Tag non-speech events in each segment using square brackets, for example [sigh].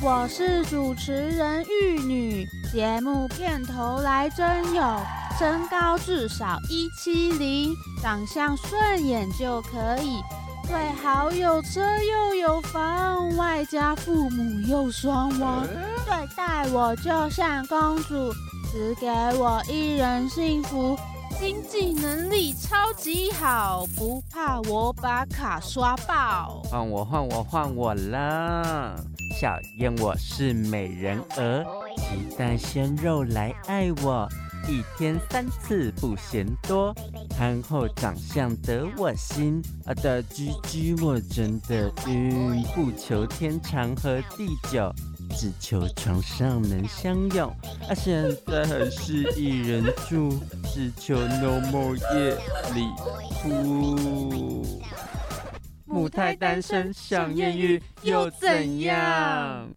我是主持人玉女，节目片头来真有，身高至少一七零，长相顺眼就可以，最好有车又有房，外加父母又双亡，对待我就像公主，只给我一人幸福。经济能力超级好，不怕我把卡刷爆。换我换我换我啦！小燕我是美人儿，鸡蛋鲜肉来爱我，一天三次不嫌多，憨厚长相得我心，啊的居居我真的晕，不求天长和地久。只求床上能相拥，啊，现在还是一人住，只求 no more 夜里哭。母胎单身想艳遇又怎样？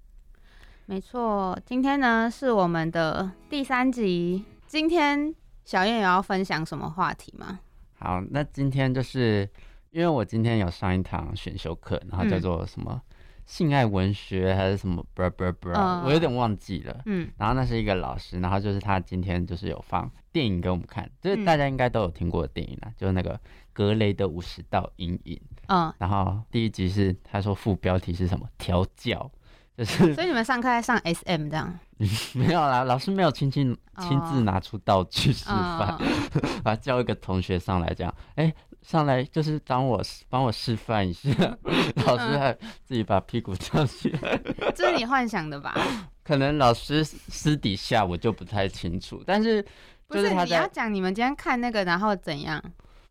没错，今天呢是我们的第三集。今天小燕有要分享什么话题吗？好，那今天就是因为我今天有上一堂选修课，然后叫做什么？性爱文学还是什么？不不不，我有点忘记了。嗯，然后那是一个老师，然后就是他今天就是有放电影给我们看，就是大家应该都有听过的电影啦，就是那个格雷的五十道阴影。嗯，然后第一集是他说副标题是什么？调教，就是 [laughs] 所以你们上课在上 SM 这样？[laughs] 没有啦，老师没有亲亲亲自拿出道具示范，[laughs] 把叫一个同学上来讲，哎。上来就是当我帮我示范一下，[laughs] 老师还自己把屁股翘起来，这是你幻想的吧？[laughs] 可能老师私底下我就不太清楚，但是不是你要讲你们今天看那个然后怎样？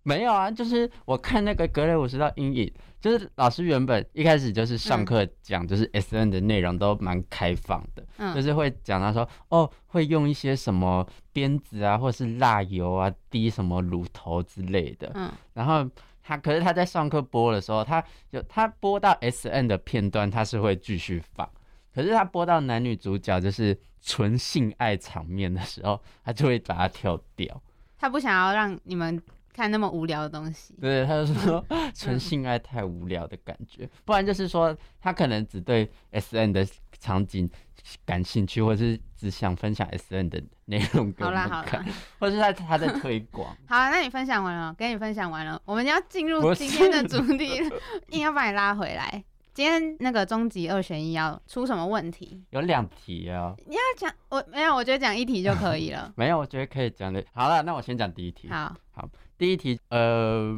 没有啊，就是我看那个格雷五十道阴影，就是老师原本一开始就是上课讲，就是 S N 的内容都蛮开放的，嗯，就是会讲他说哦，会用一些什么鞭子啊，或者是蜡油啊，滴什么乳头之类的，嗯，然后他可是他在上课播的时候，他就他播到 S N 的片段，他是会继续放，可是他播到男女主角就是纯性爱场面的时候，他就会把它跳掉，他不想要让你们。看那么无聊的东西，对，他就说 [laughs] 纯性爱太无聊的感觉，不然就是说他可能只对 S N 的场景感兴趣，或者是只想分享 S N 的内容给我们看，或者是他他在推广。[laughs] 好，那你分享完了，跟你分享完了，我们要进入今天的主题，[laughs] 硬要把你拉回来。今天那个终极二选一要出什么问题？有两题啊。你要讲我没有，我觉得讲一题就可以了。没有，我觉得可以讲的。好了，那我先讲第一题。好，好。第一题，呃，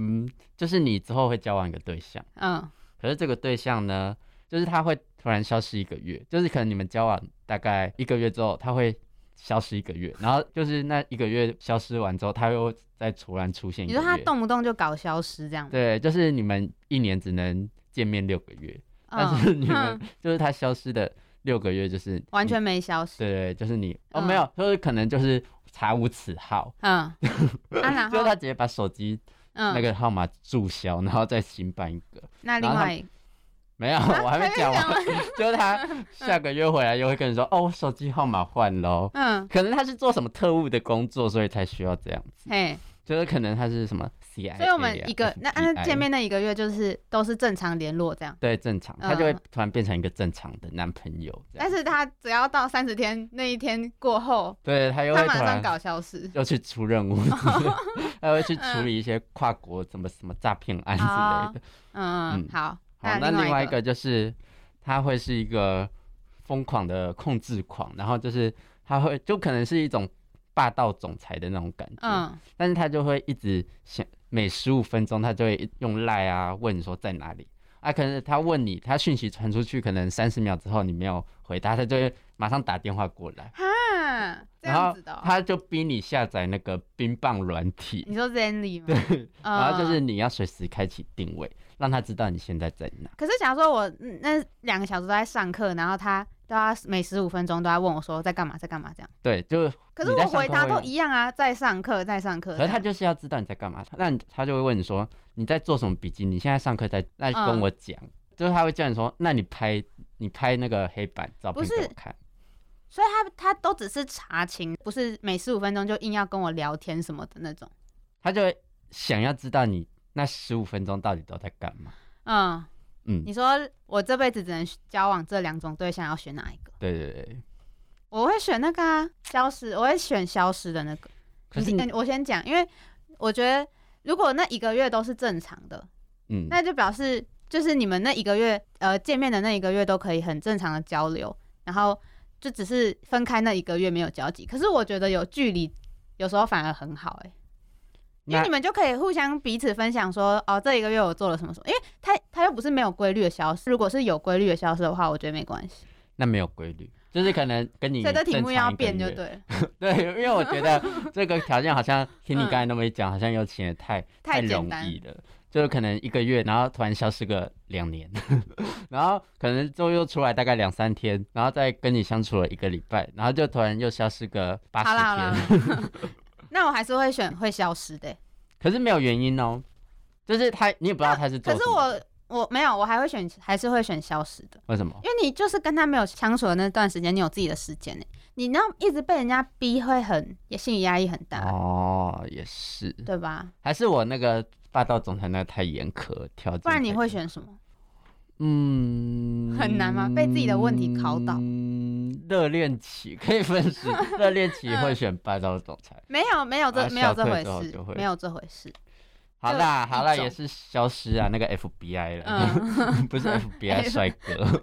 就是你之后会交往一个对象，嗯，可是这个对象呢，就是他会突然消失一个月，就是可能你们交往大概一个月之后，他会消失一个月，然后就是那一个月消失完之后，他又再突然出现。你说他动不动就搞消失这样？对，就是你们一年只能见面六个月，但是你们就是他消失的六个月就是完全没消失。对对，就是你哦，没有，就是可能就是。查无此号，嗯，[laughs] 就他直接把手机那个号码注销，然后再新办一个。那另外 [laughs] 没有，我还没讲完。[laughs] 就是他下个月回来又会跟你说，哦，我手机号码换喽。嗯，可能他是做什么特务的工作，所以才需要这样子。嘿。就是可能他是什么 C I，所以我们一个那那见面那一个月就是都是正常联络这样。对，正常，他就会突然变成一个正常的男朋友。但是他只要到三十天那一天过后，对他又会马上搞消失，又去出任务，[laughs] 他会去处理一些跨国什么什么诈骗案之类的。嗯嗯，好，好，那另外一个就是他会是一个疯狂的控制狂，然后就是他会就可能是一种。霸道总裁的那种感觉，嗯，但是他就会一直想，每十五分钟他就会用赖啊问你说在哪里啊，可能他问你，他讯息传出去，可能三十秒之后你没有回答，他就会马上打电话过来，哈，然后他就逼你下载那个冰棒软体，你说 Zenly 吗？[laughs] 对，然后就是你要随时开启定位，让他知道你现在在哪。可是假如说我那两个小时都在上课，然后他。都要每十五分钟都在问我说在干嘛，在干嘛这样。对，就可是我回答都一样啊，在上课，在上课。可是他就是要知道你在干嘛，那他就会问你说你在做什么笔记？你现在上课在，那跟我讲。就是他会叫你说，那你拍你拍那个黑板照片给我看。所以他他都只是查情，不是每十五分钟就硬要跟我聊天什么的那种。他就想要知道你那十五分钟到底都在干嘛。嗯。嗯，你说我这辈子只能交往这两种对象，要选哪一个？对对对。我会选那个啊，消失。我会选消失的那个。可是我先讲，因为我觉得如果那一个月都是正常的，嗯，那就表示就是你们那一个月呃见面的那一个月都可以很正常的交流，然后就只是分开那一个月没有交集。可是我觉得有距离有时候反而很好哎、因为那你们就可以互相彼此分享说，哦，这一个月我做了什么什么，因为他他又不是没有规律的消失，如果是有规律的消失的话，我觉得没关系。那没有规律，就是可能跟你所以这题目要变就 [laughs] 对了，对，因为我觉得这个条件好像 [laughs] 听你刚才那么一讲，好像又显得太嗯太简容单易了。就是可能一个月，然后突然消失个两年，[laughs] 然后可能之后又出来大概两三天，然后再跟你相处了一个礼拜，然后就突然又消失个八十天，啦，那我还是会选会消失的欸、可是没有原因哦，就是他你也不知道他是做可是么我我没有，我还会选，还是会选消失的，为什么？因为你就是跟他没有相处的那段时间，你有自己的时间呢。你那一直被人家逼，会很也心理压力很大，哦，也是，对吧？还是我那个霸道总裁那个太严苛，条件不然你太严会选什么？嗯，很难吗？被自己的问题考倒。嗯，热恋期可以分析，[laughs] 热恋期会选霸道总裁。没有没有这、啊没有这回事没有这回事。好啦好啦，也是消失啊，那个 FBI 了，嗯，[laughs] 不是 FBI [laughs] 帅哥。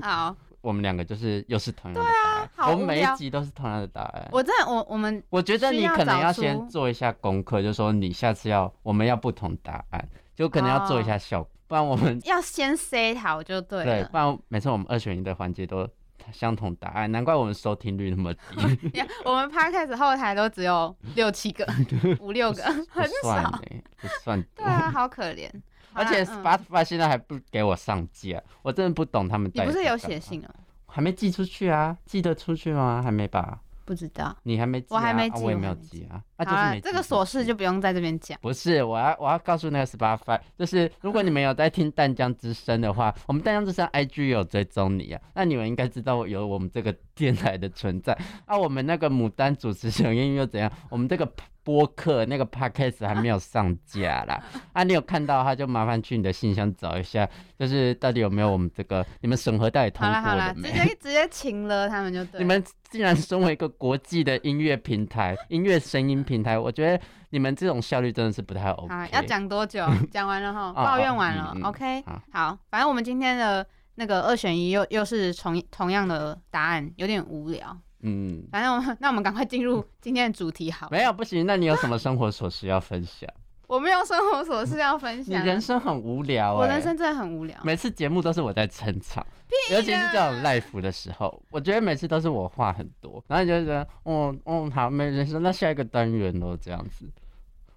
好，我们两个就是又是同样的答案，好我们每一集都是同样的答案。我真的我我们我觉得你可能要先做一下功课，就说你下次要我们要不同答案，就可能要做一下效果，不然我们要先 say 好就对对，了。不然每次我们二选一的环节都相同答案，难怪我们收听率那么低。[laughs] 我们 podcast 后台都只有六七个、[laughs] 五六个，[laughs] 很少。不算对。啊，好可怜。而且 Spotify 现在还不给我上架，我真的不懂他们你不是有写信啊？还没寄出去啊？寄得出去吗？还没吧？不知道。你还没寄、啊？我还没啊我也没有寄我还没寄啊。啊，就是没，这个琐事就不用在这边讲。不是，我要我要告诉那个 Spotify，就是如果你们有在听淡江之声的话，我们淡江之声 IG 有追踪你啊，那你们应该知道有我们这个电台的存在。啊，我们那个牡丹主持人音又怎样？我们这个播客那个 Podcast 还没有上架啦。啊，你有看到的话，就麻烦去你的信箱找一下，就是到底有没有我们这个你们审核到底通好啦好啦，过了？直接直接请了他们就对了。[laughs] 你们既然身为一个国际的音乐平台、音乐声音平台，我觉得你们这种效率真的是不太 OK。好，要讲多久？讲完了哈，哦 [laughs] 抱怨完了嗯嗯，OK 好。好，反正我们今天的那个二选一又又是同同样的答案，有点无聊。嗯，反正我们 [laughs] 那我们赶快进入今天的主题好了。没有不行，那你有什么生活琐事要分享？[laughs] 我没有生活琐事要分享你。人生很无聊、欸，我人生真的很无聊。每次节目都是我在撑场，尤其是这种 live 的时候，我觉得每次都是我话很多，然后你就觉得，哦哦，好，没人生，那下一个单元咯，这样子。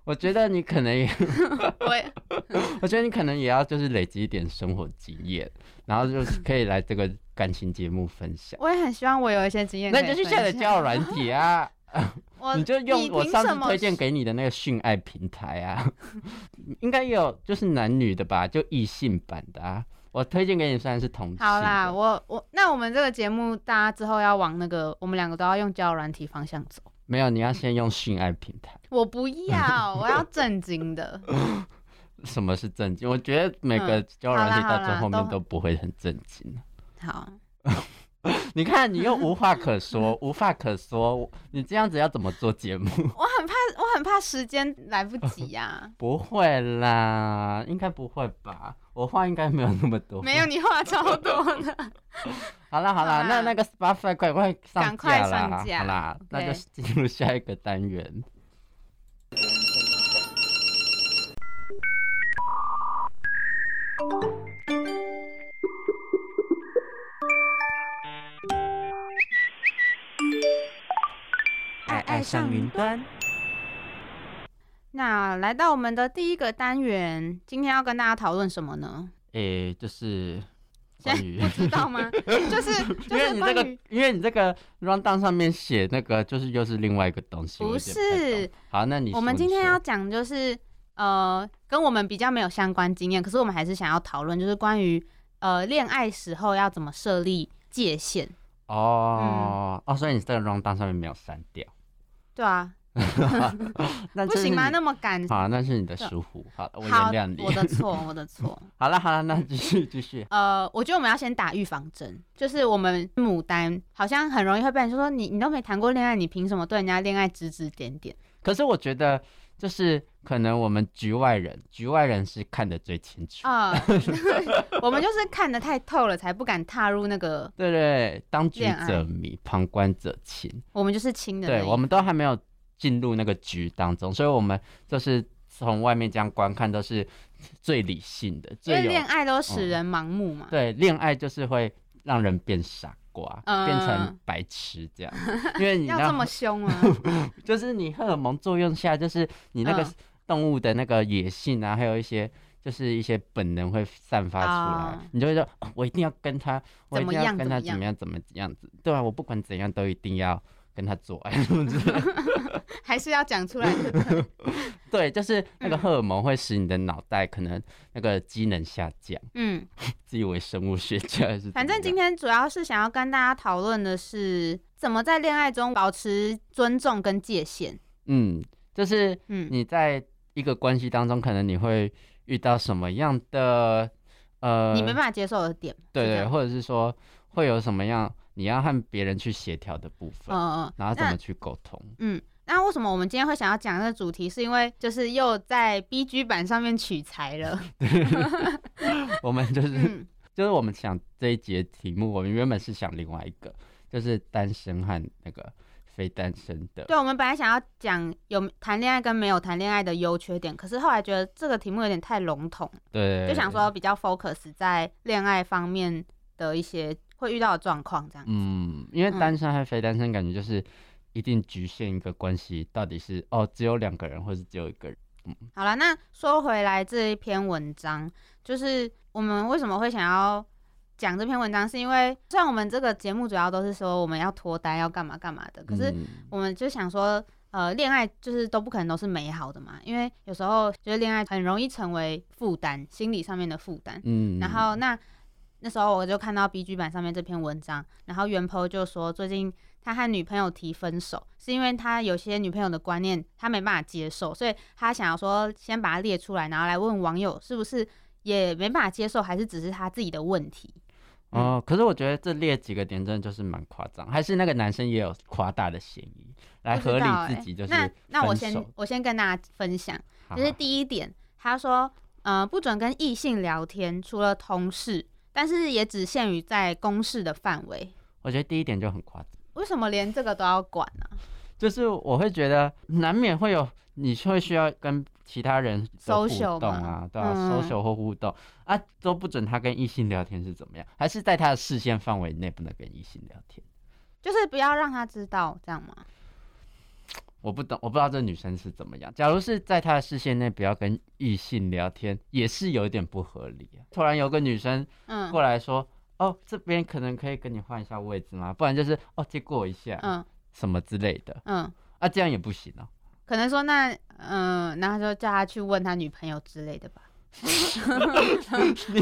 我觉得你可能也，[laughs] 我也我觉得你可能也要就是累积一点生活经验，然后就是可以来这个感情节目分享。我也很希望我有一些经验。那你就去下载交友软体啊，我 [laughs] 你就用我上次推荐给你的那个性爱平台啊，应该也有就是男女的吧，就异性版的啊。我推荐给你虽然是同性的，好啦，我我那我们这个节目，大家之后要往那个，我们两个都要用交友软体方向走。没有，你要先用性爱平台。我不要，我要正经的。[laughs] 什么是正经？我觉得每个嗯交友软体好啦到最后面都都不会很正经。好，[laughs] 你看，你又无话可说，[laughs] 无话可说，你这样子要怎么做节目？我很怕，我很怕时间来不及呀、[laughs] 不会啦，应该不会吧？我话应该没有那么多。没有，你话超多的。好啦好啦，那那个 Spotify 快快上架啦！好啦，那就进入下一个单元。爱爱上云端，那来到我们的第一个单元，今天要跟大家讨论什么呢？诶、就是不知道吗？[laughs] 就是因就是为你这个，因为你这个 round down 上面写那个，就是又是另外一个东西。不是。好，那你我们今天要讲就是呃，跟我们比较没有相关经验，可是我们还是想要讨论，就是关于呃恋爱时候要怎么设立界限。哦、哦，所以你这个 round down 上面没有删掉。对啊，[laughs] 那不行吗？那么赶。好，那是你的疏忽。好，我原好谅，你。我的错，我的错。[laughs] 好了好了，那继续继续。呃，我觉得我们要先打预防针，就是我们牡丹好像很容易会被人说你你都没谈过恋爱，你凭什么对人家恋爱指指点点？可是我觉得，就是可能我们局外人，局外人是看得最清楚。啊、[laughs] 我们就是看得太透了，才不敢踏入那个，对对，当局者迷，旁观者清。我们就是亲的那一对，我们都还没有进入那个局当中，所以我们就是从外面这样观看，都是最理性的，因最恋爱都使人盲目嘛。对恋爱就是会让人变傻瓜，嗯变成白痴这样，因为你要这么凶啊？[laughs] 就是你荷尔蒙作用下，就是你那个嗯动物的那个野性啊，还有一些。就是一些本能会散发出来，哦你就会说、哦我一定要跟他，我一怎么定要跟他样怎么样怎么样怎么样子，对啊，我不管怎样都一定要跟他做爱，是不是？还是要讲出来？对，就是那个嗯荷尔蒙会使你的脑袋可能那个机能下降，嗯，自以为生物学家还是？反正今天主要是想要跟大家讨论的是，怎么在恋爱中保持尊重跟界限。嗯，就是嗯你在一个关系当中，可能你会遇到什么样的呃，你没办法接受的点。对对，或者是说会有什么样你要和别人去协调的部分，嗯嗯，然后怎么去沟通？嗯，那为什么我们今天会想要讲这个主题？是因为就是又在 B G 版上面取材了。[laughs] 我们就是、嗯，就是我们想这一节题目，我们原本是想另外一个，就是单身和那个非单身的。对，我们本来想要讲有谈恋爱跟没有谈恋爱的优缺点，可是后来觉得这个题目有点太笼统，对，就想说比较 focus 在恋爱方面的一些会遇到的状况，这样。嗯，因为嗯单身和非单身感觉就是一定局限一个关系，到底是哦只有两个人，或是只有一个人。嗯好了，那说回来这一篇文章，就是我们为什么会想要讲这篇文章，是因为虽然我们这个节目主要都是说我们要脱单要干嘛干嘛的，可是嗯我们就想说，呃，恋爱就是都不可能都是美好的嘛，因为有时候觉得恋爱很容易成为负担，心理上面的负担。嗯，然后那那时候我就看到 B G 版上面这篇文章，然后原 po 就说最近他和女朋友提分手，是因为他有些女朋友的观念他没办法接受，所以他想要说先把它列出来，然后来问网友是不是也没办法接受，还是只是他自己的问题。哦，可是我觉得这列几个点真的就是蛮夸张，还是那个男生也有夸大的嫌疑，来合理自己就是那那我先我先跟大家分享，就是第一点，他说，呃，不准跟异性聊天，除了同事，但是也只限于在公事的范围。我觉得第一点就很夸张，为什么连这个都要管呢、就是我会觉得难免会有你会需要跟其他人的互动啊，对啊、嗯 s o c i a l 或互动啊，都不准他跟异性聊天是怎么样？还是在他的视线范围内不能跟异性聊天？就是不要让他知道，这样吗？我不懂，我不知道这女生是怎么样。假如是在她的视线内不要跟异性聊天，也是有一点不合理啊。突然有个女生嗯过来说：“哦，这边可能可以跟你换一下位置吗？不然就是哦，借过一下，嗯什么之类的嗯，啊，这样也不行哦。可能说那嗯，然后就叫他去问他女朋友之类的吧，[laughs] 还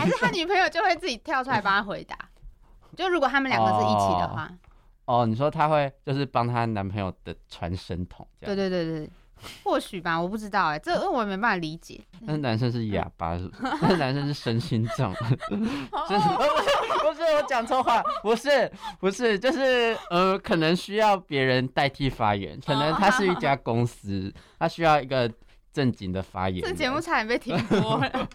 是他女朋友就会自己跳出来帮他回答。就如果他们两个是一起的话，哦，你说她会就是帮她男朋友的传声筒这对？对对对，[laughs] 或许吧，我不知道哎、这我也没办法理解。那男生是哑巴是？[laughs] 那男生是身心障，[laughs] 就是不是不是我讲错话，不是不是，就是呃，可能需要别人代替发言，可能他是一家公司，他需要一个正经的发言。这节目差点被停播了。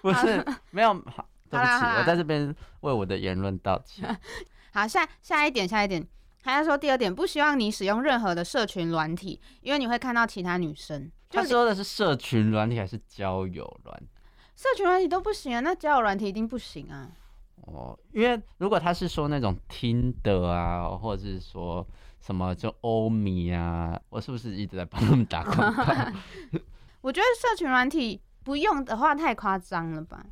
不是没有，好对不起，我在这边为我的言论道歉。好，下下一点，下一点，还要说第二点，不希望你使用任何的社群软体，因为你会看到其他女生。他说的是社群软体还是交友软体？社群软体都不行啊，那交友软体一定不行啊。哦，因为如果他是说那种听的啊，或者是说什么就欧米啊，我是不是一直在帮他们打广告？[laughs] 我觉得社群软体不用的话太夸张了吧，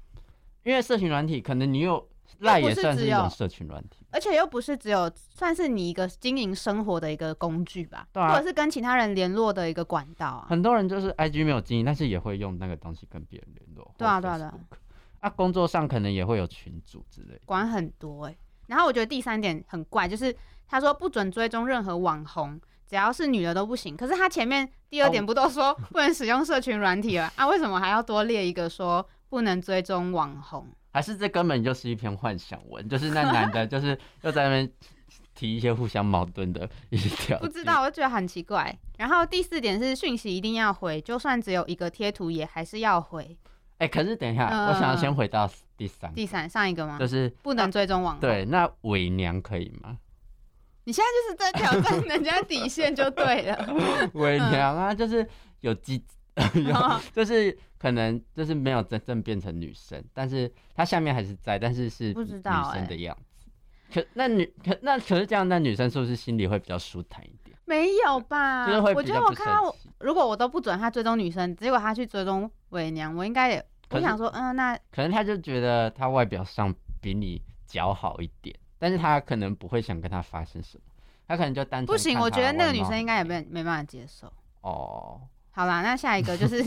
因为社群软体可能你有赖也算是一种社群软体，而且又不是只有算是你一个经营生活的一个工具吧，对啊或者是跟其他人联络的一个管道啊。很多人就是 IG 没有经营，但是也会用那个东西跟别人联络。对啊对啊对啊 Facebook 啊，工作上可能也会有群组之类的。管很多哎、然后我觉得第三点很怪，就是他说不准追踪任何网红，只要是女的都不行。可是他前面第二点哦不都说 [laughs] 不能使用社群软体了啊？为什么还要多列一个说不能追踪网红？还是这根本就是一篇幻想文，就是那男的，就是又在那边提一些互相矛盾的一些条件。不知道，我就觉得很奇怪。然后第四点是讯息一定要回，就算只有一个贴图也还是要回。哎、可是等一下，嗯我想要先回到第三个，第三上一个吗？就是不能追踪网红。对，那伪娘可以吗？你现在就是在挑战人家底线就对了。[laughs] 伪娘啊，就是有鸡，[laughs] 有就是可能就是没有真正变成女生，但是她下面还是在，但是是不知道女生欸的样子。可那女可那可是这样，那女生是不是心里会比较舒坦一点？没有吧？就是会我觉得我看到我，如果我都不准他追踪女生，结果他去追踪伪娘，我应该也，我想说，嗯，那可能他就觉得他外表上比你姣好一点，但是他可能不会想跟他发生什么，他可能就单纯不行，我觉得那个女生应该也没没办法接受。哦。好啦，那下一个就是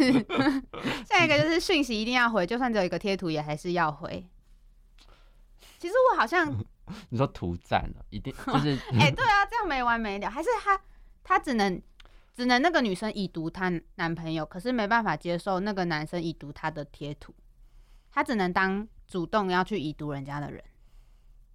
[laughs] 下一个就是讯息一定要回，就算只有一个贴图也还是要回。其实我好像，[laughs] 你说图赞了，一定就是 [laughs] 哎、对啊，这样没完没了，还是他他只能只能那个女生已读她男朋友，可是没办法接受那个男生已读她的贴图，他只能当主动要去已读人家的人。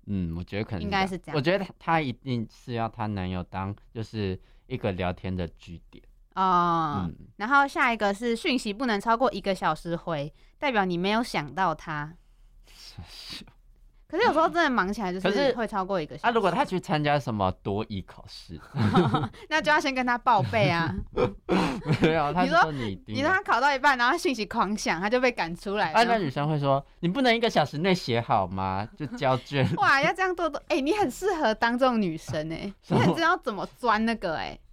嗯，我觉得可能应该是这样我觉得他一定是要她男友当就是一个聊天的据点。哦、嗯，然后下一个是讯息不能超过一个小时回，代表你没有想到他。[laughs] 可是有时候真的忙起来，就是会超过一个小时。啊，如果他去参加什么多艺考试，[laughs] 那就要先跟他报备啊。没有，他你说你你让他考到一半，然后讯息狂响，他就被赶出来啊，那。女生会说你不能一个小时内写好吗？就交卷。[laughs] 哇，要这样多多，哎、你很适合当这种女生哎、你很知道怎么钻那个哎、这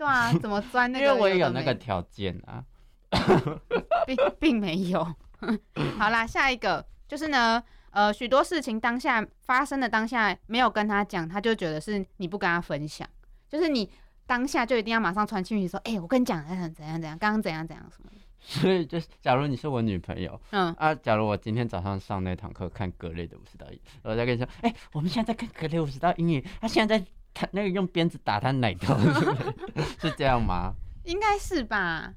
对啊，怎么钻那因个？为我也有那个条件啊。[laughs] 并并没有。[laughs] 好啦，下一个就是呢，呃，许多事情当下发生的当下没有跟他讲，他就觉得是你不跟他分享，就是你当下就一定要马上传讯息说，哎、我跟你讲怎样怎样怎样，刚刚怎样怎样什么的。[laughs] 所以就是，假如你是我女朋友嗯，啊，假如我今天早上上那堂课看格雷的五十道阴影，我再跟你说，哎、我们现在在看格雷五十道阴影，他现在在他那个用鞭子打他奶头，[laughs] 是这样吗？应该是吧，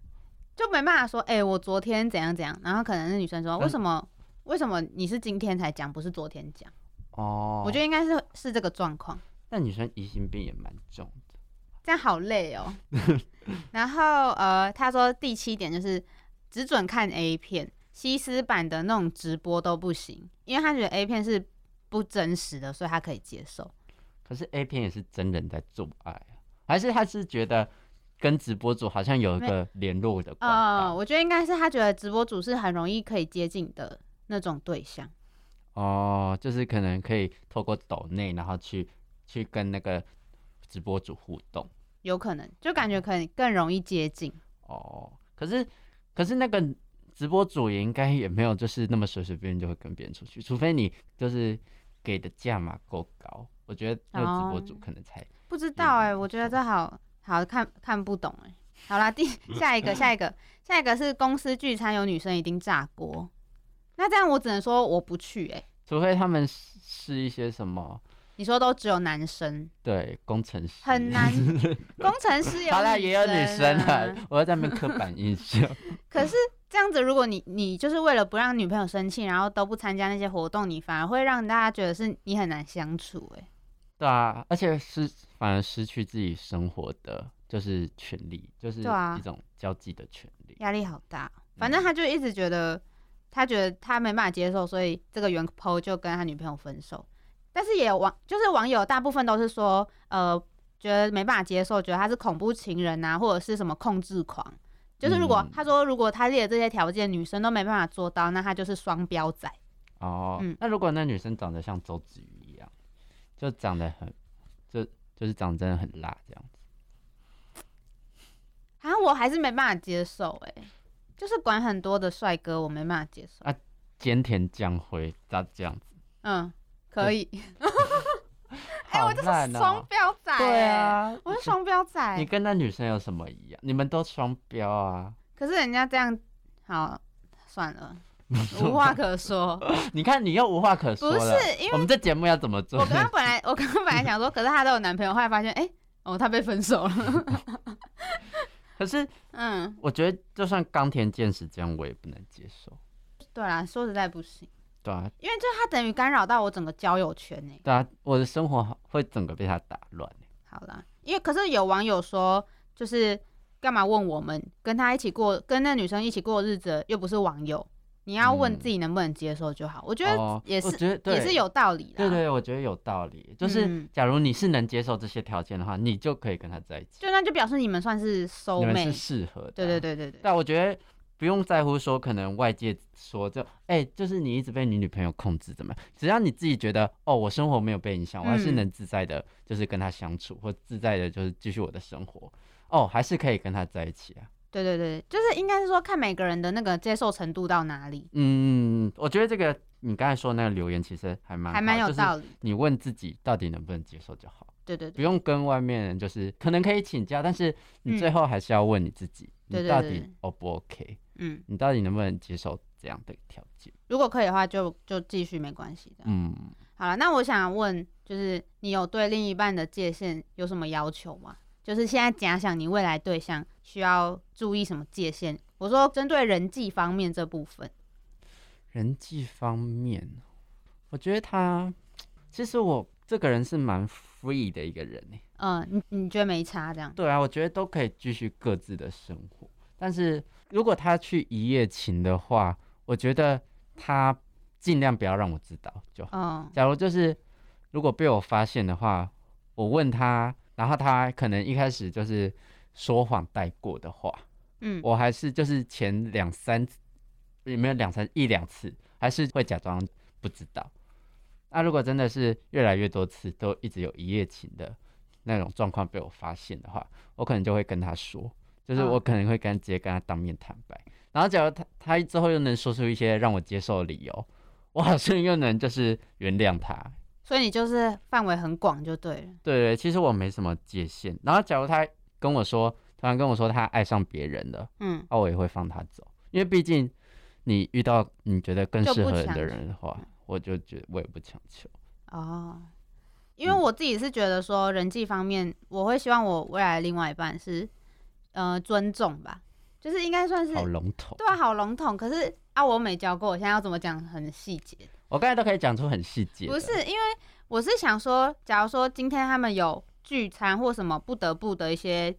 就没办法说，哎、我昨天怎样怎样，然后可能是女生说，为什么？为什么你是今天才讲，不是昨天讲？哦，我觉得应该是是这个状况。那女生疑心病也蛮重的。这样好累哦。[laughs] 然后呃，他说第七点就是只准看 A 片，西施版的那种直播都不行，因为他觉得 A 片是不真实的，所以他可以接受。可是 A 片也是真人在做爱啊，还是他是觉得跟直播主好像有一个联络的关呃，我觉得应该是他觉得直播主是很容易可以接近的那种对象。哦，就是可能可以透过抖内，然后去去跟那个直播主互动。有可能，就感觉可能更容易接近。哦，可是可是那个直播主也应该也没有就是那么随随便便就会跟别人出去，除非你就是给的价码够高，我觉得那个直播主哦可能才不知道哎、嗯我觉得这好好看看不懂哎、好啦，第 [laughs] 下一个，下一个，下一个是公司聚餐有女生一定炸锅，那这样我只能说我不去哎、除非他们是是一些什么你说都只有男生，对工程师很难。[laughs] 工程师有好了，也有女生啊啊，我要在那边刻板印象。[laughs] 可是这样子，如果你你就是为了不让女朋友生气，然后都不参加那些活动，你反而会让大家觉得是你很难相处哎、对啊，而且是反而失去自己生活的就是权利，就是对啊一种交际的权利。压力好大。反正他就一直觉得，他觉得他没办法接受，所以这个原 po 就跟他女朋友分手。但是也有网，就是网友大部分都是说，呃，觉得没办法接受，觉得他是恐怖情人啊，或者是什么控制狂。就是如果、嗯他说，如果他列的这些条件，女生都没办法做到，那他就是双标仔。哦，嗯那如果那女生长得像周子瑜就长得很，就就是长得真的很辣这样子。啊，我还是没办法接受、欸，就是管很多的帅哥，我没办法接受。啊菅田将晖他这样子，嗯，可以。[laughs] [laughs] 哎、好我就是烂双哦。标仔、欸，对，啊，我是双标仔。你跟那女生有什么一样？你们都双标啊！可是人家这样，好，算了，[laughs] 无话可说。[laughs] 你看你又无话可说不了。是因为我们这节目要怎么做？我刚刚本来，[laughs] 我刚刚本来想说，可是她都有男朋友，后来发现，哎、哦，她被分手了。可是嗯，我觉得就算冈田健史这样，我也不能接受。对啦，说实在不行，对啊，因为就他等于干扰到我整个交友圈呢。对啊，我的生活会整个被他打乱。好啦，因为可是有网友说，就是干嘛问我们跟他一起过，跟那女生一起过日子，又不是网友，你要问嗯自己能不能接受就好。我觉得哦也是，我觉得也是有道理的。对对，我觉得有道理。就是嗯假如你是能接受这些条件的话，你就可以跟他在一起，就那就表示你们算是收你们是妹。适合的。对对。对对对。但我觉得不用在乎说，可能外界说就哎、就是你一直被你女朋友控制怎么样？只要你自己觉得哦，我生活没有被影响，我还是嗯能自在的，就是跟他相处，或自在的，就是继续我的生活。哦，还是可以跟他在一起啊。对对对，就是应该是说看每个人的那个接受程度到哪里，嗯，我觉得这个你刚才说那个留言其实还蛮还蛮有道理。就是你问自己到底能不能接受就好，对对对，不用跟外面人就是可能可以请教，但是你最后还是要问你自己，你到底 O 不 OK？嗯，你到底能不能接受这样的条件？如果可以的话就就继续没关系的。嗯，好了，那我想问，就是你有对另一半的界限有什么要求吗？就是现在假想你未来对象需要注意什么界限？我说针对人际方面这部分，人际方面，我觉得他其实我这个人是蛮 free 的一个人呢。嗯、你你觉得没差这样？对啊，我觉得都可以继续各自的生活。但是如果他去一夜情的话，我觉得他尽量不要让我知道就好。嗯假如就是如果被我发现的话，我问他，然后他可能一开始就是说谎带过的话，嗯，我还是就是前两三次，有没有两三一两次，还是会假装不知道。那如果真的是越来越多次都一直有一夜情的那种状况被我发现的话，我可能就会跟他说，就是嗯我可能会跟直接跟他当面坦白。然后假如他他之后又能说出一些让我接受的理由，我好像又能就是原谅他。所以你就是范围很广就对了。对对，其实我没什么界限。然后假如他跟我说，突然跟我说他爱上别人了。嗯，那我也会放他走，因为毕竟你遇到你觉得更适合的人的话，我就觉得我也不强求。哦，因为嗯我自己是觉得说人际方面，我会希望我未来的另外一半是呃尊重吧，就是应该算是好笼统，对啊，好笼统。可是啊，我没教过，我现在要怎么讲很细节？我刚才都可以讲出很细节。不是，因为我是想说，假如说今天他们有聚餐或什么不得不的一些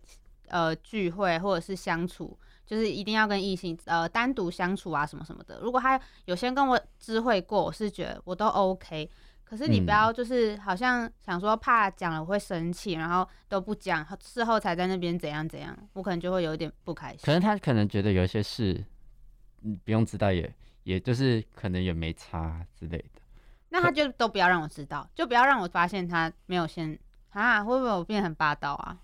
呃聚会或者是相处，就是一定要跟异性呃单独相处啊什么什么的。如果他有先跟我知会过，我是觉得我都 OK。可是你不嗯要就是好像想说怕讲了我会生气，然后都不讲，事后才在那边怎样怎样，我可能就会有一点不开心。可能他可能觉得有一些事，你不用知道也，也就是可能也没差之类的。那他就都不要让我知道，就不要让我发现他没有先啊，会不会我变得很霸道啊？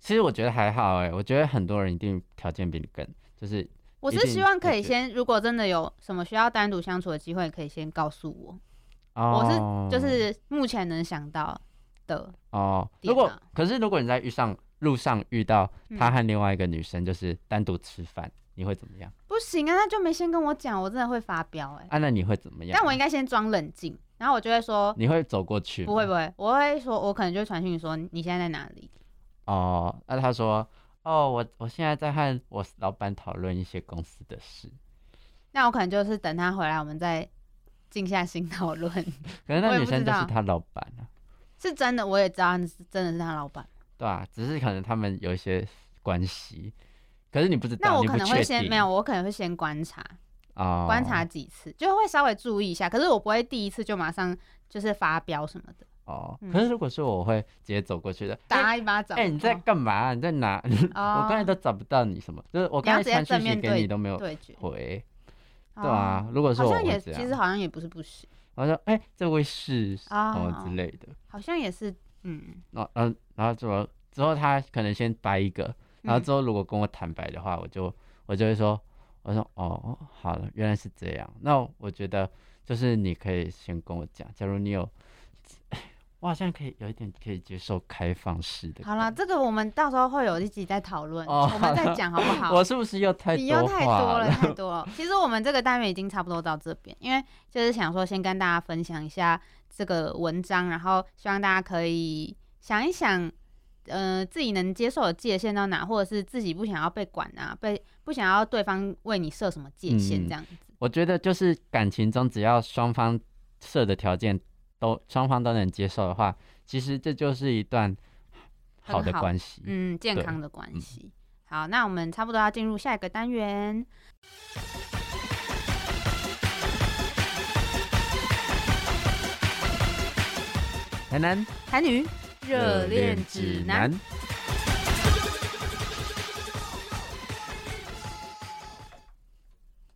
其实我觉得还好哎、我觉得很多人一定条件比你更，就是我是希望可以先，如果真的有什么需要单独相处的机会，可以先告诉我。哦，我是就是目前能想到的，哦，如果可是如果你在遇上路上遇到他嗯和另外一个女生就是单独吃饭，你会怎么样？不行啊，那就没先跟我讲，我真的会发飙哎、啊，那你会怎么样？但我应该先装冷静，然后我就会说你会走过去？不会不会，我会说，我可能就会传讯说你现在在哪里。哦，那他说，哦，我我现在在和我老板讨论一些公司的事，那我可能就是等他回来，我们再静下心讨论。[laughs] 可是那女生就是他老板啊，是真的，我也知道是真的是他老板。对啊，只是可能他们有一些关系，可是你不知道，那我可能会先没有，我可能会先观察，哦，观察几次，就会稍微注意一下。可是我不会第一次就马上就是发飙什么的，哦，嗯可是如果是我会直接走过去的，打一巴掌。哎、你在哦干嘛？你在哪？哦 [laughs] 我刚才都找不到你什么，就是我刚才传讯息给正面对你都没有？回，对啊哦。如果说好像也其实好像也不是不行，我说哎、这位是什么哦之类的，好像也是，嗯，然后然后然后之后之后他可能先掰一个，然后嗯之后如果跟我坦白的话，我就我就会说，我说哦好了，原来是这样，那我觉得就是你可以先跟我讲，假如你有，[laughs] 我好像可以有一点可以接受开放式的。好了，这个我们到时候会有一集再讨论，哦我们再讲好不好？我是不是又太你又太多了？太多了。其实我们这个单元已经差不多到这边，因为就是想说先跟大家分享一下这个文章，然后希望大家可以想一想，呃自己能接受的界限到哪，或者是自己不想要被管啊，被不想要对方为你设什么界限嗯这样子。我觉得就是感情中，只要双方设的条件都双方都能接受的话，其实这就是一段好的关系。嗯，健康的关嗯系。好，那我们差不多要进入下一个单元。台南台女热恋指南。，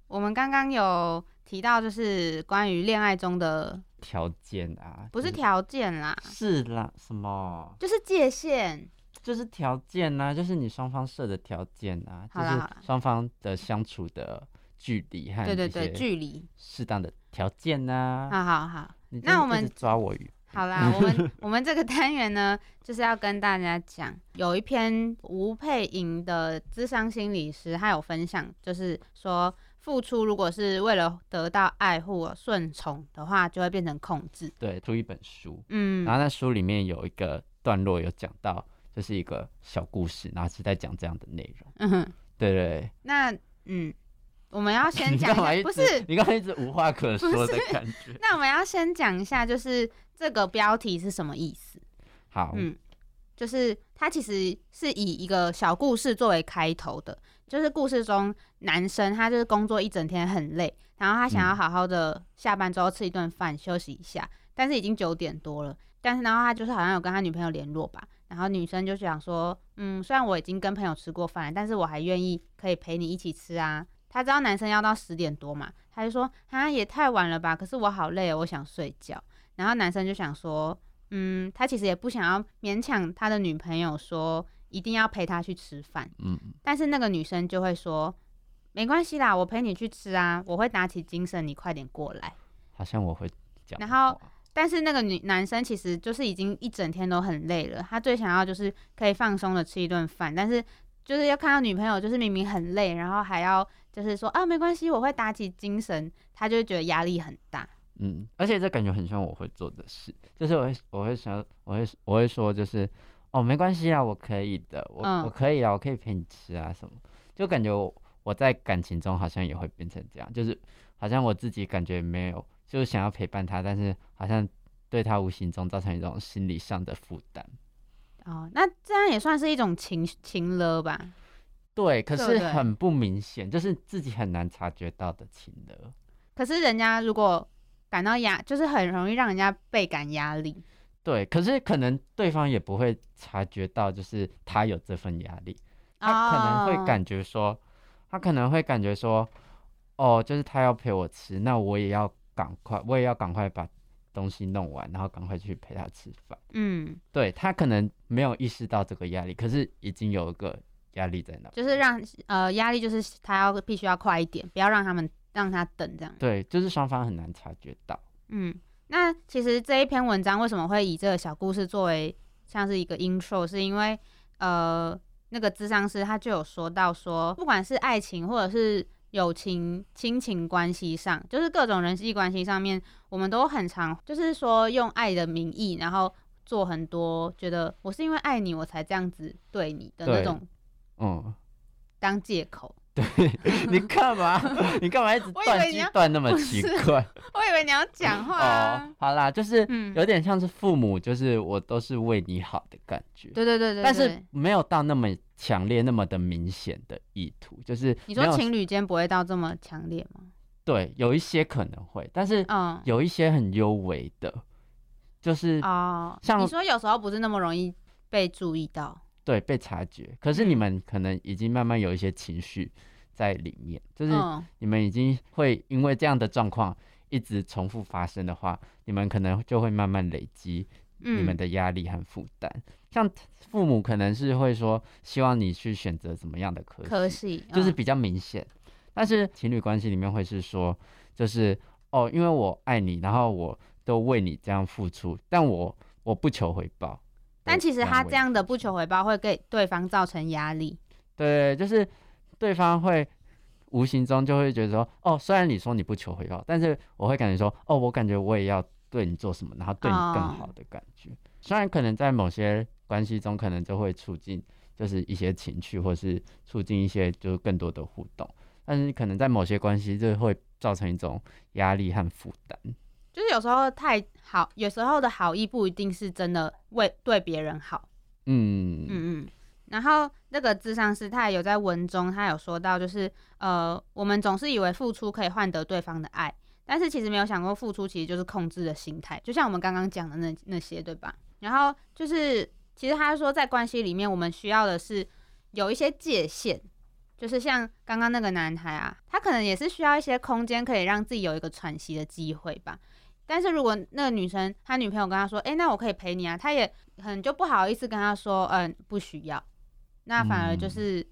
我们刚刚有提到，就是关于恋爱中的条件啊，不是条件啦，是啦，什么？就是界限。就是条件呐、就是你双方设的条件啊，就是双方的相处的距离和对对对，距离。适当的条件呐、好好好，那我们抓我语，好啦，我们我们这个单元呢，就是要跟大家讲，有一篇吴佩莹的智商心理师，他有分享，就是说付出如果是为了得到爱护顺从的话，就会变成控制。对，出一本书，嗯。然后那书里面有一个段落有讲到，就是一个小故事，然后是在讲这样的内容。嗯哼，对对。那嗯，我们要，[laughs] 先讲不是？你刚才一直无话可说的感觉。[laughs] 那我们要先讲一下，就是这个标题是什么意思？好，嗯，就是它其实是以一个小故事作为开头的，就是故事中男生他就是工作一整天很累，然后他想要嗯好好的下班之后吃一顿饭休息一下，但是已经九点多了，但是然后他就是好像有跟他女朋友联络吧，然后女生就想说，嗯，虽然我已经跟朋友吃过饭了，但是我还愿意可以陪你一起吃啊。他知道男生要到十点多嘛，他就说啊也太晚了吧，可是我好累哦，我想睡觉。然后男生就想说，嗯，他其实也不想要勉强他的女朋友说一定要陪他去吃饭，嗯，但是那个女生就会说，没关系啦，我陪你去吃啊，我会打起精神，你快点过来。好像我会讲的然后。但是那个女男生其实就是已经一整天都很累了，他最想要就是可以放松的吃一顿饭，但是就是要看到女朋友就是明明很累，然后还要就是说啊没关系，我会打起精神，他就会觉得压力很大。嗯，而且这感觉很像我会做的事，就是我会我会想我会我会说就是哦没关系啊，我可以的，我、嗯我可以啊，我可以陪你吃啊什么，就感觉我我在感情中好像也会变成这样，就是好像我自己感觉没有，就是想要陪伴他，但是好像对他无形中造成一种心理上的负担。哦，那这样也算是一种情情了吧？对，可是很不明显，就是自己很难察觉到的情的。可是人家如果感到压，就是很容易让人家倍感压力。对，可是可能对方也不会察觉到，就是他有这份压力。他可能哦会感觉说，他可能会感觉说，哦，就是他要陪我吃，那我也要赶快，我也要赶快把东西弄完，然后赶快去陪他吃饭。嗯，对他可能没有意识到这个压力，可是已经有一个压力在哪。就是让呃压力就是他要必须要快一点，不要让他们让他等这样。对，就是双方很难察觉到。嗯，那其实这一篇文章为什么会以这个小故事作为像是一个 intro，是因为呃那个智商师他就有说到说，不管是爱情或者是友情、亲情关系上，就是各种人际关系上面，我们都很常就是说用爱的名义，然后做很多觉得我是因为爱你我才这样子对你的那种嗯，当借口。对 [laughs] 你干嘛？[laughs] 你干嘛一直断句断那么奇怪？[laughs] 我以为你要讲话、啊哦，好啦，就是嗯，有点像是父母，就是我都是为你好的感觉。对对对对，但是对没有到那么强烈、那么的明显的意图，就是你说情侣间不会到这么强烈吗？对，有一些可能会，但是嗯，有一些很幽微的，就是、哦，像你说有时候不是那么容易被注意到，对被察觉，可是你嗯们可能已经慢慢有一些情绪在里面，就是嗯你们已经会因为这样的状况一直重复发生的话，你们可能就会慢慢累积你们嗯，的压力和负担。像父母可能是会说，希望你去选择怎么样的科系，就是比较明显。但是情侣关系里面会是说，就是哦，因为我爱你，然后我都为你这样付出，但我我不求回报。我但其实他这样的不求回报会给对方造成压力，对，就是对方会无形中就会觉得说，哦，虽然你说你不求回报，但是我会感觉说，哦，我感觉我也要对你做什么，然后对你更好哦的感觉。虽然可能在某些关系中可能就会促进就是一些情趣，或是促进一些就是更多的互动。但是可能在某些关系，就会造成一种压力和负担。就是有时候太好，有时候的好意不一定是真的为对别人好。嗯嗯嗯。然后那个智商师他也有在文中，他有说到，就是呃，我们总是以为付出可以换得对方的爱，但是其实没有想过付出其实就是控制的心态，就像我们刚刚讲的那那些，对吧？然后就是其实他说在关系里面，我们需要的是有一些界限，就是像刚刚那个男孩啊，他可能也是需要一些空间，可以让自己有一个喘息的机会吧。但是如果那个女生她女朋友跟她说，哎，那我可以陪你啊，她也很就不好意思跟他说，嗯，不需要。那反而就是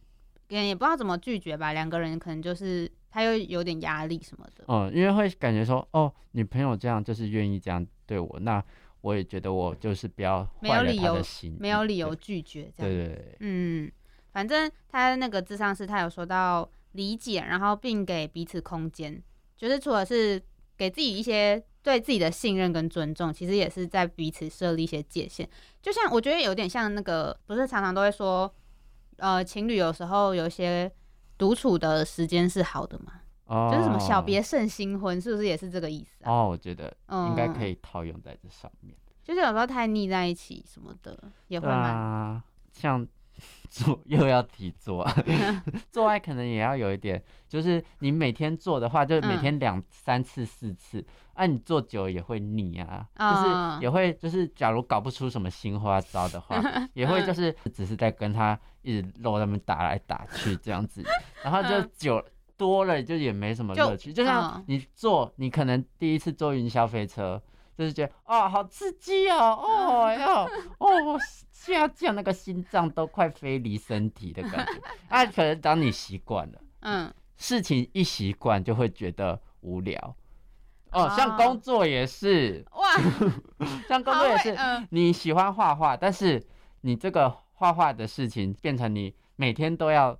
也不知道怎么拒绝吧，两个人可能就是他又有点压力什么的。嗯，因为会感觉说，哦，女朋友这样就是愿意这样对我，那我也觉得我就是不要没有理由，没有理由拒绝这样。对对对，嗯，反正他那个智商是他有说到理解，然后并给彼此空间，就是除了是给自己一些对自己的信任跟尊重，其实也是在彼此设立一些界限。就像我觉得有点像那个，不是常常都会说。呃，情侣有时候有一些独处的时间是好的嘛？哦，就是什么小别胜新婚，是不是也是这个意思啊？哦，我觉得应该可以套用在这上面。就是有时候太腻在一起什么的，也会蛮像。做 [laughs] 又要提做，[laughs] 做爱可能也要有一点，就是你每天做的话，就每天两三次四次，啊，你做久也会腻啊，就是也会就是假如搞不出什么新花招的话，[laughs] 也会就是只是在跟他一直搂他们打来打去这样子，然后就久多了就也没什么乐趣，就像你坐，你可能第一次坐云霄飞车。就是觉得哦，好刺激哦，哦要哦下降，那个心脏都快飞离身体的感觉。啊，可能当你习惯了，嗯，事情一习惯就会觉得无聊。哦，像工作也是哇，[laughs] 像工作也是，你喜欢画画，但是你这个画画的事情变成你每天都要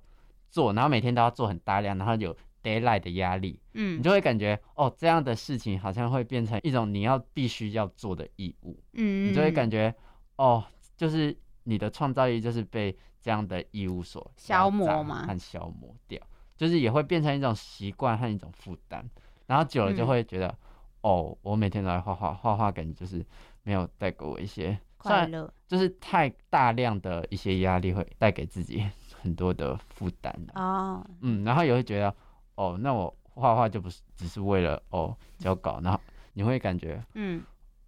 做，然后每天都要做很大量，然后有。Daylight 的压力，嗯，你就会感觉哦，这样的事情好像会变成一种你要必须要做的义务，嗯，你就会感觉哦，就是你的创造力就是被这样的义务所消磨嘛，和消磨掉，就是也会变成一种习惯和一种负担，然后久了就会觉得哦，我每天都在画画，画画感觉就是没有带给我一些快乐，就是太大量的一些压力会带给自己很多的负担哦，嗯，然后也会觉得。哦，那我画画就不是只是为了哦交稿，然后你会感觉嗯。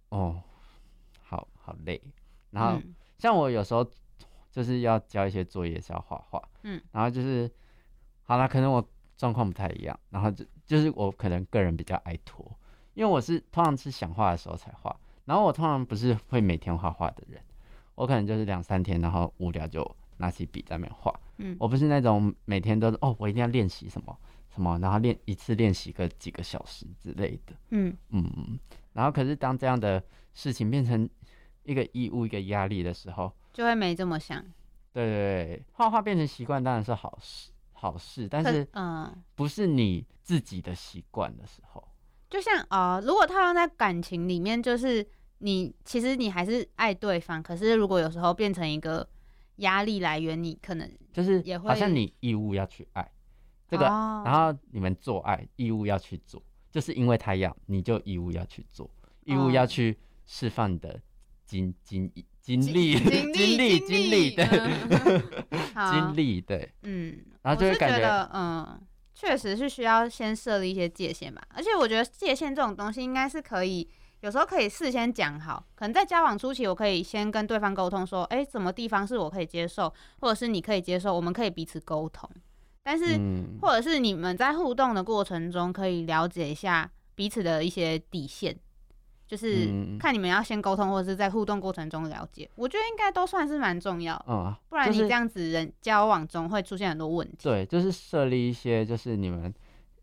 哦好好累，然后像我有时候就是要交一些作业是要画画，嗯，然后就是好了，可能我状况不太一样，然后就就是我可能个人比较爱拖，因为我是通常是想画的时候才画，然后我通常不是会每天画画的人，我可能就是两三天，然后无聊就拿起笔在那边画，嗯，我不是那种每天都是哦我一定要练习什么。什么？然后练一次练习个几个小时之类的。嗯嗯。然后可是当这样的事情变成一个义务、一个压力的时候，就会没这么想。对对对，画画变成习惯当然是好事，好事。但是嗯，不是你自己的习惯的时候。就像啊，如果套用在感情里面，就是你其实你还是爱对方，可是如果有时候变成一个压力来源，你可能就是也会好像你义务要去爱。这个，然后你们做爱义务要去做，就是因为他要，你就义务要去做，义务要去释放你的精精精力精力精力对，精力对，嗯，然后就会感觉，嗯，确实是需要先设立一些界限吧，而且我觉得界限这种东西应该是可以，有时候可以事先讲好，可能在交往初期，我可以先跟对方沟通说，哎，什么地方是我可以接受，或者是你可以接受，我们可以彼此沟通。但是，或者是你们在互动的过程中，可以了解一下彼此的一些底线，就是看你们要先沟通，或者是在互动过程中了解。我觉得应该都算是蛮重要，嗯，不然你这样子人交往中会出现很多问题。对，就是设立一些，就是你们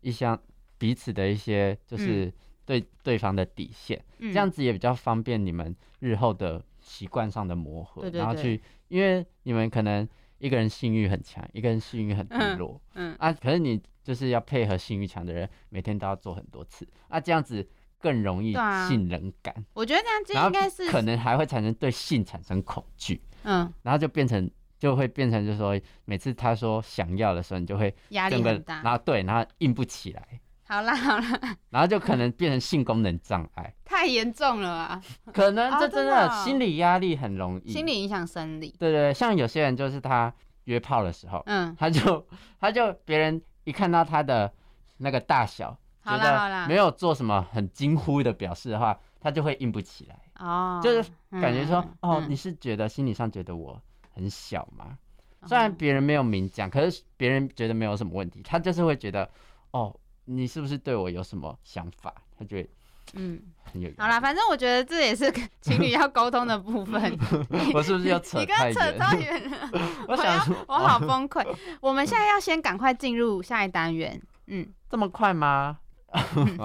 一项彼此的一些，就是对对方的底线，这样子也比较方便你们日后的习惯上的磨合，然后去，因为你们可能。一个人性欲很强，一个人性欲很低落，嗯啊，可是你就是要配合性欲强的人，每天都要做很多次，啊，这样子更容易信任感。我觉得这样应该是可能还会产生对性产生恐惧，嗯，然后就变成就会变成就是说，每次他说想要的时候，你就会压力很大。然后对，然后硬不起来，好啦好啦，[laughs] 然后就可能变成性功能障碍，太严重了啊！可能哦这真的心理压力很容易。心理影响生理。对对，像有些人就是他约炮的时候，嗯，他就 [laughs] 他就别人一看到他的那个大小，好觉啦好啦得没有做什么很惊呼的表示的话，他就会硬不起来，哦，就是感觉说，嗯哦，嗯你是觉得心理上觉得我很小吗？哦虽然别人没有明讲，可是别人觉得没有什么问题，他就是会觉得，哦，你是不是对我有什么想法？他觉得嗯，很有。好啦，反正我觉得这也是 [laughs] 情侣要沟通的部分。[laughs] 我是不是要扯你刚扯太远？了，[laughs] 我想要，我好崩溃。我们现在要先赶快进入下一单元。嗯，这么快吗？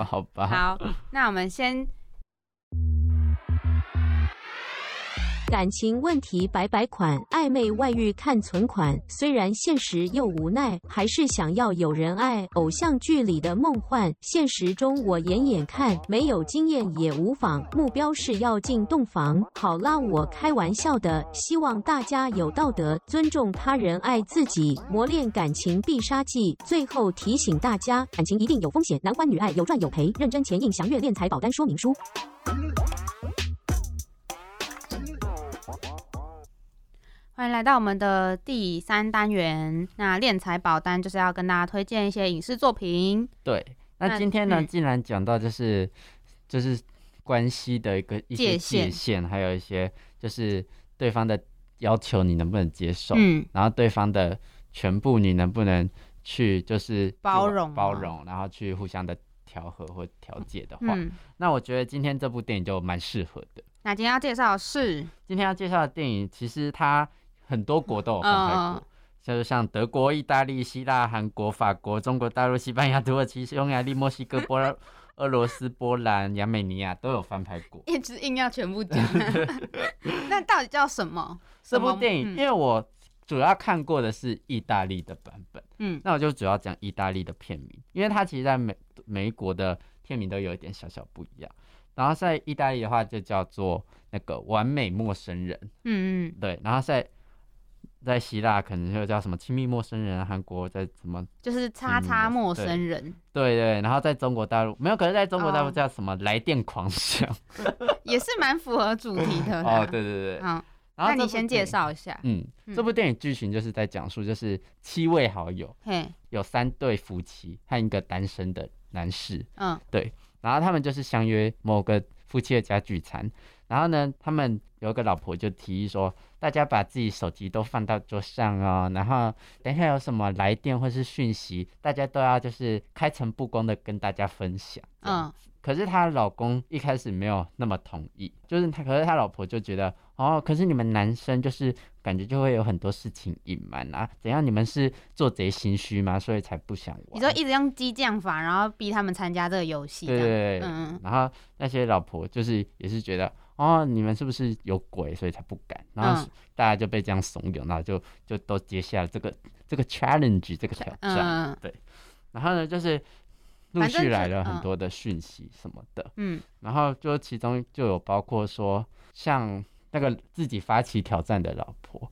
好吧。好，那我们先感情问题摆摆款，暧昧外遇看存款。虽然现实又无奈，还是想要有人爱。偶像剧里的梦幻，现实中我演演看，没有经验也无妨。目标是要进洞房。好啦，我开玩笑的，希望大家有道德，尊重他人，爱自己，磨练感情必杀技。最后提醒大家，感情一定有风险，男欢女爱有赚有赔，认真前应详阅敛财保单说明书。欢迎来到我们的第三单元。那练财保单就是要跟大家推荐一些影视作品。对，那那今天呢，嗯既然讲到就是就是关系的一个一些界限还有一些就是对方的要求你能不能接受，嗯，然后对方的全部你能不能去就是去包容吗包容，然后去互相的调和或调解的话，嗯，那我觉得今天这部电影就蛮适合的。那今天要介绍的是，今天要介绍的电影，其实它很多国都有翻拍过，嗯就是像德国、意大利、希腊、韩国、法国、中国大陆、西班牙、土耳其、匈牙利、墨西哥、波尔俄罗斯、波兰、亚美尼亚都有翻拍过。一直硬要全部讲。[laughs] 那到底叫什么？这部电影，嗯因为我主要看过的是意大利的版本，嗯那我就主要讲意大利的片名，因为它其实在美美国的片名都有一点小小不一样。然后在意大利的话，就叫做那个完美陌生人，嗯嗯，对。然后在在希腊可能就叫什么亲密陌生人啊，韩国在什么就是叉叉陌生人，对对。然后在中国大陆没有，可是在中国大陆哦叫什么来电狂想 [laughs] 也是蛮符合主题的啦。哦，对对对。好，那你先介绍一下。嗯，嗯这部电影剧情就是在讲述就是七位好友。嘿，有三对夫妻和一个单身的男士，嗯对然后他们就是相约某个夫妻的家聚餐，然后呢，他们有一个老婆就提议说，大家把自己手机都放到桌上哦，然后等一下有什么来电或是讯息，大家都要就是开诚布公的跟大家分享。嗯，嗯可是她老公一开始没有那么同意，就是他，可是他老婆就觉得，哦，可是你们男生就是感觉就会有很多事情隐瞒啊，怎样？你们是做贼心虚吗？所以才不想玩。你说一直用激将法，然后逼他们参加这个游戏，对对对，嗯嗯然后那些老婆就是也是觉得，哦，你们是不是有鬼，所以才不敢？然后嗯。大家就被这样怂恿，然后就就都接下了这个这个 challenge 这个挑战。嗯。然后呢，就是陆续来了很嗯多的讯息什么的，嗯。然后就其中就有包括说，像那个自己发起挑战的老婆，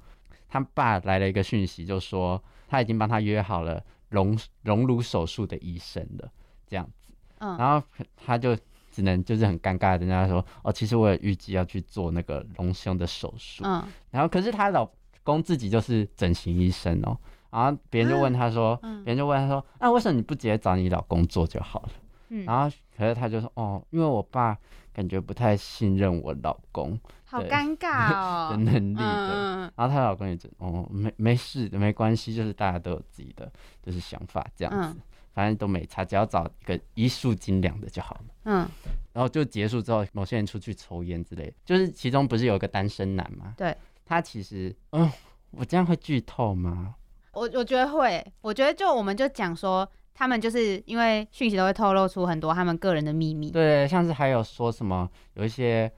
他爸来了一个讯息，就说他已经帮他约好了隆隆乳手术的医生了，这样子，嗯。然后他就只能就是很尴尬的跟他说，哦，其实我也预计要去做那个隆胸的手术，嗯。然后可是她老公自己就是整形医生哦，然后别人就问他说，嗯。别人就问他说，那、为什么你不直接找你老公做就好了？嗯，然后可是他就说，哦，因为我爸感觉不太信任我老公好尴尬的哦。[laughs] 能力的。嗯然后她老公也就哦，没没事的，没关系，就是大家都有自己的就是想法这样子，嗯反正都没差，只要找一个医术精良的就好了。嗯，然后就结束之后，某些人出去抽烟之类的，就是其中不是有一个单身男吗？对，他其实，嗯，我这样会剧透吗？我我觉得会，我觉得就我们就讲说，他们就是因为讯息都会透露出很多他们个人的秘密，对，像是还有说什么有一些，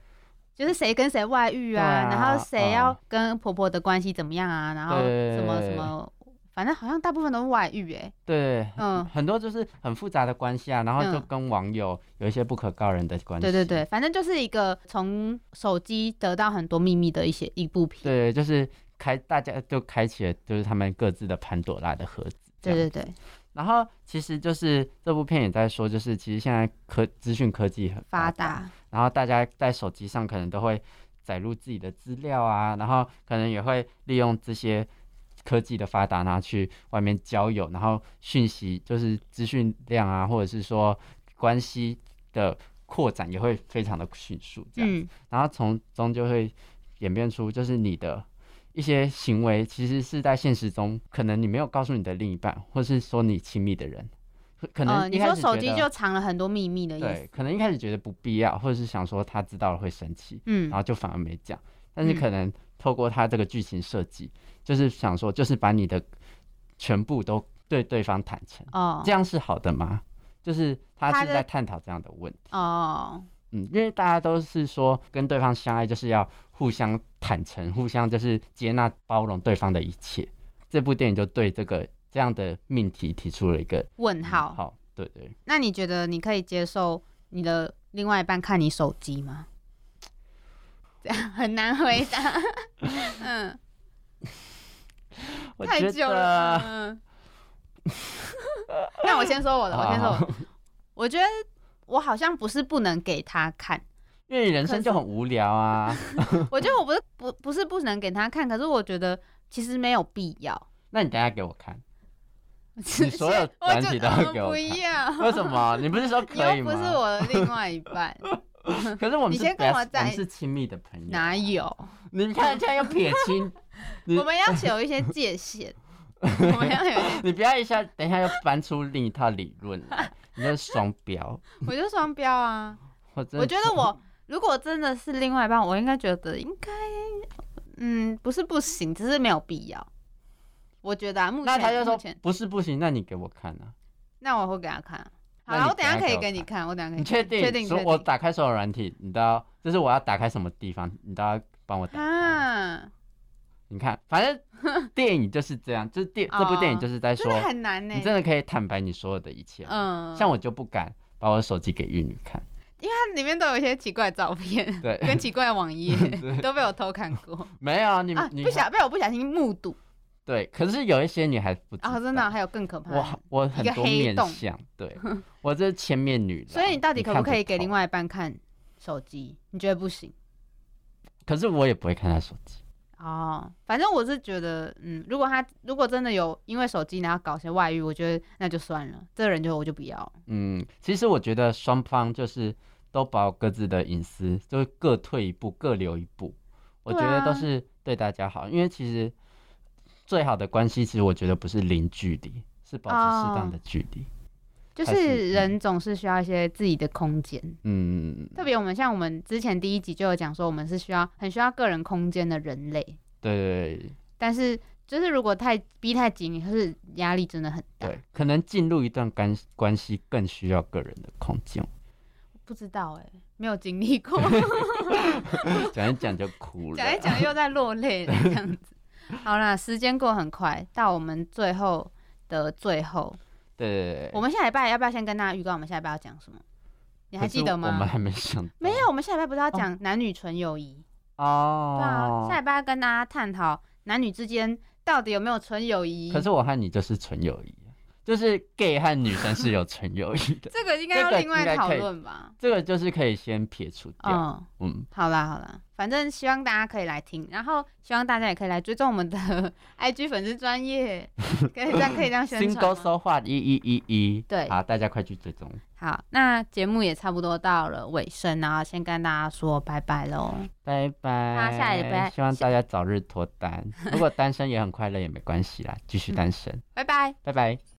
就是谁跟谁外遇啊，啊然后谁要嗯跟婆婆的关系怎么样啊，然后什么什么反正好像大部分都是外遇哎、对，嗯嗯，很多就是很复杂的关系啊，然后就嗯跟网友有一些不可告人的关系。对对对，反正就是一个从手机得到很多秘密的一些一部片。对，就是开大家就开启了就是他们各自的潘朵拉的盒子。对对对，然后其实就是这部片也在说，就是其实现在科资讯科技很发达，达，然后大家在手机上可能都会载入自己的资料啊，然后可能也会利用这些科技的发达，然后去外面交友，然后讯息就是资讯量啊，或者是说关系的扩展也会非常的迅速，这样，嗯，然后从中就会演变出就是你的。一些行为其实是在现实中，可能你没有告诉你的另一半，或是说你亲密的人，可能呃，你说手机就藏了很多秘密的意对思，，可能一开始觉得不必要，或者是想说他知道了会生气，嗯然后就反而没讲。但是嗯可能透过他这个剧情设计，就是想说，就是把你的全部都对对方坦诚，哦这样是好的吗？就是他是在探讨这样的问题。哦，嗯，因为大家都是说跟对方相爱就是要互相坦诚，互相就是接纳包容对方的一切。这部电影就对这个这样的命题提出了一个问号。好，对对。那你觉得你可以接受你的另外一半看你手机吗？这样很难回答。[laughs] 嗯，我太久了。嗯，[laughs] 那我先说我的，我先说我的。我觉得我好像不是不能给他看，因为你人生就很无聊啊。[laughs] 我觉得我不是不不是不能给他看，可是我觉得其实没有必要。那你等下给我看，你所有软体都要给我不看要，为什么？你不是说你可以吗？又不是我的另外一半，[laughs] 可是我们是你先跟我们是亲密的朋友。哪有？你看现在又撇清，[laughs] 我们要有一些界限，[laughs] 我们要有一些，你不要一下，等一下又搬出另一套理论来，你这是双标。我就双标啊。我真我觉得我如果真的是另外一半，我应该觉得应该，嗯，不是不行，只是没有必要。我觉得啊，目那他就说前，不是不行，那你给我看啊。那我会给他看啊。好了，我等下可以给你看，我等一下可以你确定？确定说我打开所有软体，你都要，就是我要打开什么地方，你都要帮我打开。啊，你看，反正 [laughs] 电影就是这样，就是电这部电影就是在说很难呢你。真的可以坦白你所有的一切。嗯，像我就不敢把我的手机给玉女看，因为它里面都有一些奇怪的照片，对跟奇怪的网页 [laughs] 都被我偷看过没有你不小被我不小心目睹对，可是有一些女孩子不知道，啊，真的还有更可怕的。我我很多面相，对 [laughs] 我这是千面女郎，所以你到底可不可以给另外？一半看手机？你觉得不行？可是我也不会看他手机，哦，反正我是觉得，嗯，如果他如果真的有因为手机然后搞些外遇，我觉得那就算了，这个人就我就不要了。嗯，其实我觉得双方就是都保有各自的隐私，就是各退一步，各留一步，我觉得都是对大家好，因为其实最好的关系，其实我觉得不是零距离，是保持适当的距离。就是是人总是需要一些自己的空间，嗯，特别我们像我们之前第一集就有讲说，我们是需要很需要个人空间的人类，对但是就是如果太逼太紧，你是压力真的很大。对，可能进入一段关关系更需要个人的空间。不知道哎、没有经历过，[laughs] 讲一讲就哭了。[laughs] 讲一讲又在落泪了这样子。好啦，时间过很快，到我们最后的最后，对对对，我们下礼拜要不要先跟大家预告我们下礼拜要讲什么？你还记得吗？我们还没想。没有，我们下礼拜不是要讲男女纯友谊？哦。对啊，下礼拜要跟大家探讨男女之间到底有没有纯友谊。可是我和你就是纯友谊，就是 gay 和女生是有纯友谊的，[laughs] 这个应该要另外讨论吧？这个就是可以先撇除掉。嗯，嗯，好啦好啦，反正希望大家可以来听，然后希望大家也可以来追踪我们的 [laughs] IG 粉丝专业，可以这样可以这样宣新传吗。勾收话一一一一，对好，大家快去追踪，好，那节目也差不多到了尾声，然后先跟大家说拜拜喽。拜拜。好下礼拜希望大家早日脱单，如果单身也很快乐也没关系啦，继续单身，拜拜。拜拜。